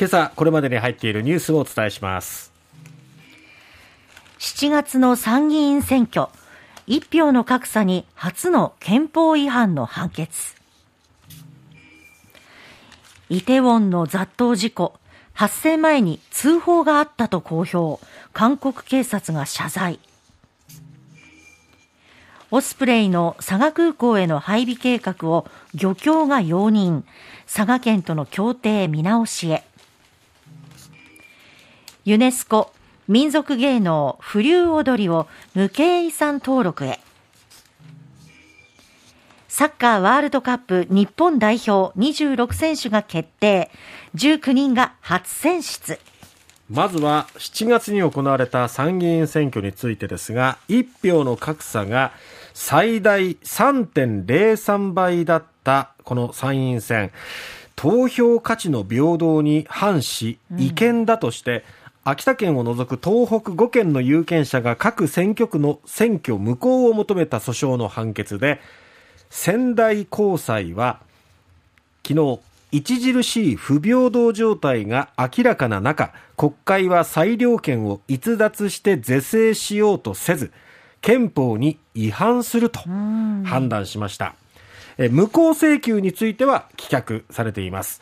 今朝これまでに入っているニュースをお伝えします。7月の参議院選挙。一票の格差に初の憲法違反の判決。イテウォンの雑踏事故。発生前に通報があったと公表。韓国警察が謝罪。オスプレイの佐賀空港への配備計画を漁協が容認。佐賀県との協定見直しへ。ユネスコ民族芸能風流踊りを無形遺産登録へ。サッカーワールドカップ日本代表26選手が決定。19人が初選出。まずは7月に行われた参議院選挙についてですが1票の格差が最大3.03倍だったこの参院選。投票価値の平等に反し違憲だとして、うん秋田県を除く東北5県の有権者が各選挙区の選挙無効を求めた訴訟の判決で仙台高裁は昨日著しい不平等状態が明らかな中国会は裁量権を逸脱して是正しようとせず憲法に違反すると判断しました。無効請求については棄却されています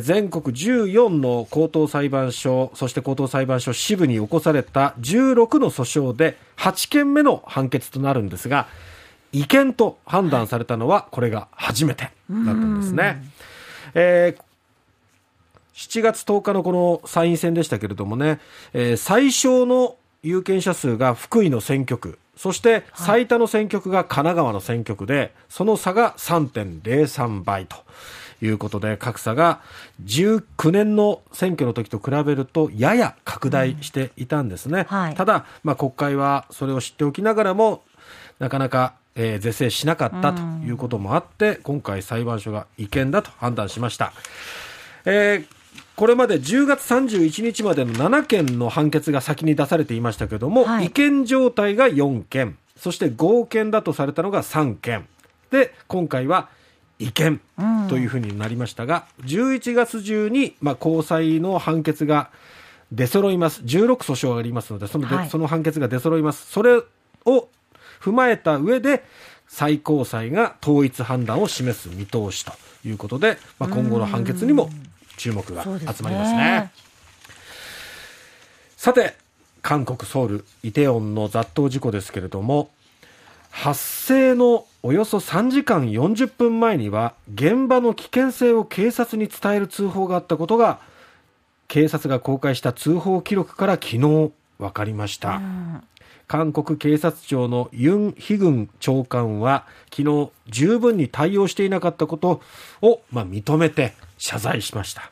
全国14の高等裁判所そして高等裁判所支部に起こされた16の訴訟で8件目の判決となるんですが違憲と判断されたのはこれが初めてだったんですね。えー7月10日のこの参院選でしたけれどもね、えー、最小の有権者数が福井の選挙区、そして最多の選挙区が神奈川の選挙区で、その差が3.03倍と。いうことで格差が19年の選挙の時と比べるとやや拡大していたんですね、うんはい、ただ、まあ、国会はそれを知っておきながらもなかなかえー、是正しなかったということもあって、うん、今回裁判所が違憲だと判断しました。えーこれまで10月31日までの7件の判決が先に出されていましたけれども、はい、違憲状態が4件、そして合憲だとされたのが3件。で、今回は違憲というふうになりましたが、うん、11月中に、まあ、高裁の判決が出揃います。16訴訟がありますので、そのはい、その判決が出揃います。それを踏まえた上で、最高裁が統一判断を示す見通しということで、まあ、今後の判決にも注目が集まりますね。すねさて、韓国ソウルイテウォンの雑踏事故ですけれども、発生のおよそ3時間40分前には現場の危険性を警察に伝える通報があったことが警察が公開した通報記録から昨日分かりました。韓国警察庁のユン・ヒグン長官は昨日十分に対応していなかったことを、まあ、認めて謝罪しました。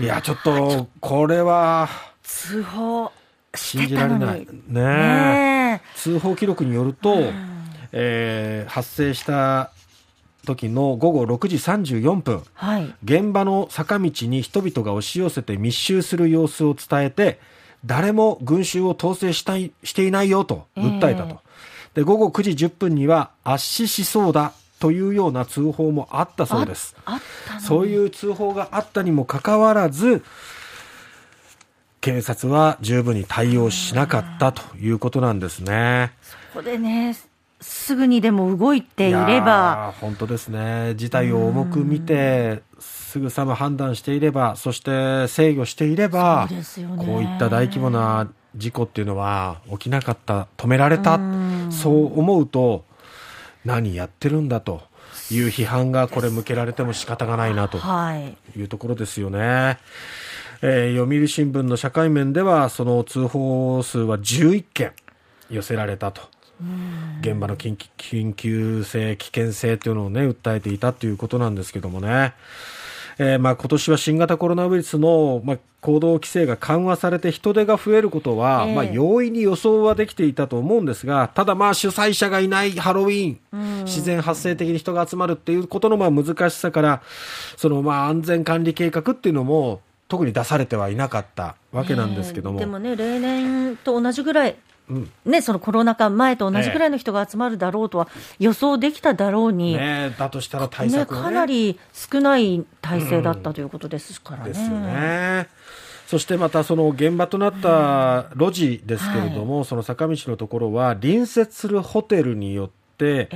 いやちょっとこれは通報信じられない。ね通報記録によると、えー、発生した時の午後6時34分、はい、現場の坂道に人々が押し寄せて密集する様子を伝えて誰も群衆を統制したいしていないよと訴えたと、えー、で午後9時10分には圧死しそうだというような通報もあったそうです。そういう通報があったにもかかわらず警察は十分に対応しなかったということなんですね。そこでねすぐにでも動いていれば。本当ですね。事態を重く見てすぐさま判断していればそして制御していれば、ね、こういった大規模な事故っていうのは起きなかった止められた。そう思うと何やってるんだという批判がこれ向けられても仕方がないなとい。うところですよね。はいえー、読売新聞の社会面ではその通報数は11件寄せられたと現場の緊急性、危険性というのをね、訴えていたということなんですけどもね。えー、まあ今年は新型コロナウイルスの、まあ、行動規制が緩和されて人手が増えることは、えー、まあ容易に予想はできていたと思うんですが、ただまあ主催者がいないハロウィーン、自然発生的に人が集まるっていうことのまあ難しさから、そのまあ安全管理計画っていうのも特に出されてはいなかったわけなんですけども、えー、でもね例年と同じぐらいね、そのコロナ禍前と同じくらいの人が集まるだろうとは予想できただろうに、ね、だとしたら対策、ね、かなり少ない体制だったということですからね。ですよね。そしてまたその現場となった路地ですけれども、はい、その坂道のところは隣接するホテルによって、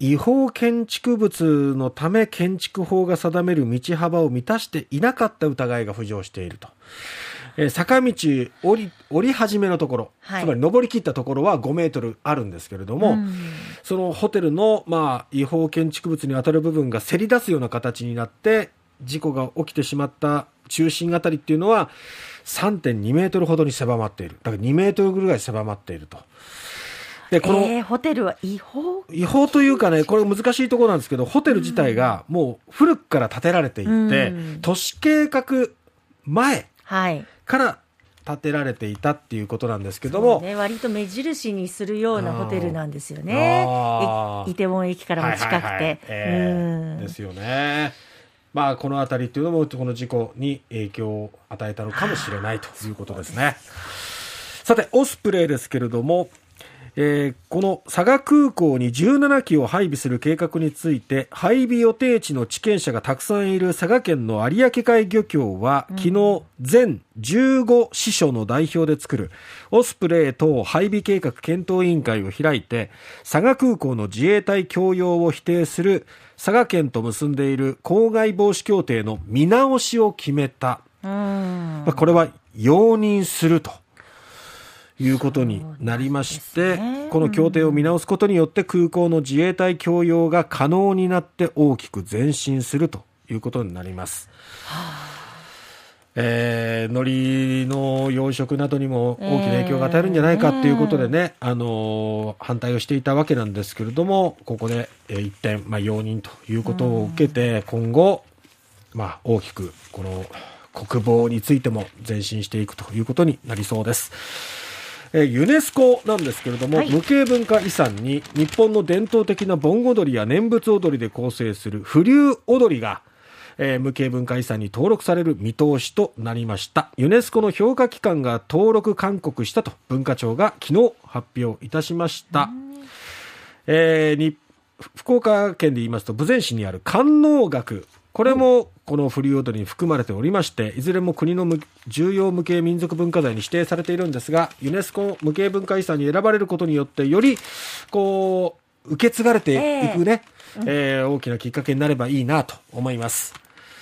違法建築物のため建築法が定める道幅を満たしていなかった疑いが浮上していると。え坂道降り降り始めのところ、はい、つまり登り切ったところは5メートルあるんですけれども、そのホテルの、まあ、違法建築物に当たる部分がせり出すような形になって事故が起きてしまった中心あたりっていうのは3.2メートルほどに狭まっている。だから2メートルぐらい狭まっていると。で、この、えー、ホテルは違法？違法というかね、これ難しいところなんですけど、ホテル自体がもう古くから建てられていて、うん、都市計画前から建てられていたっていうことなんですけども、ね、割と目印にするようなホテルなんですよね。イテウォン駅からも近くて。ですよね。まあ、この辺りっていうのもこの事故に影響を与えたのかもしれないということですね。さて、オスプレイですけれども、えー、この佐賀空港に17機を配備する計画について配備予定地の地権者がたくさんいる佐賀県の有明海漁協は、昨日全15支所の代表で作るオスプレイ等配備計画検討委員会を開いて佐賀空港の自衛隊供用を否定する佐賀県と結んでいる公害防止協定の見直しを決めた、まあ、これは容認するということになりまして、ね、この協定を見直すことによって空港の自衛隊供用が可能になって大きく前進するということになります。はあえー、海苔の養殖などにも大きな影響が与えるんじゃないかということでね、あの反対をしていたわけなんですけれども、ここで、えー、一転、まあ、容認ということを受けて、今後、まあ、大きくこの国防についても前進していくということになりそうです。えユネスコなんですけれども、はい、無形文化遺産に日本の伝統的な盆踊りや念仏踊りで構成する風流踊りがえー、無形文化遺産に登録される見通しとなりました。ユネスコの評価機関が登録勧告したと文化庁が昨日発表いたしました、えー、に福岡県で言いますと豊前市にある観音学これもこの風流踊りに含まれておりまして、いずれも国の重要無形民族文化財に指定されているんですが、ユネスコ無形文化遺産に選ばれることによって、より、こう、受け継がれていくね、えー、えー、大きなきっかけになればいいなと思います。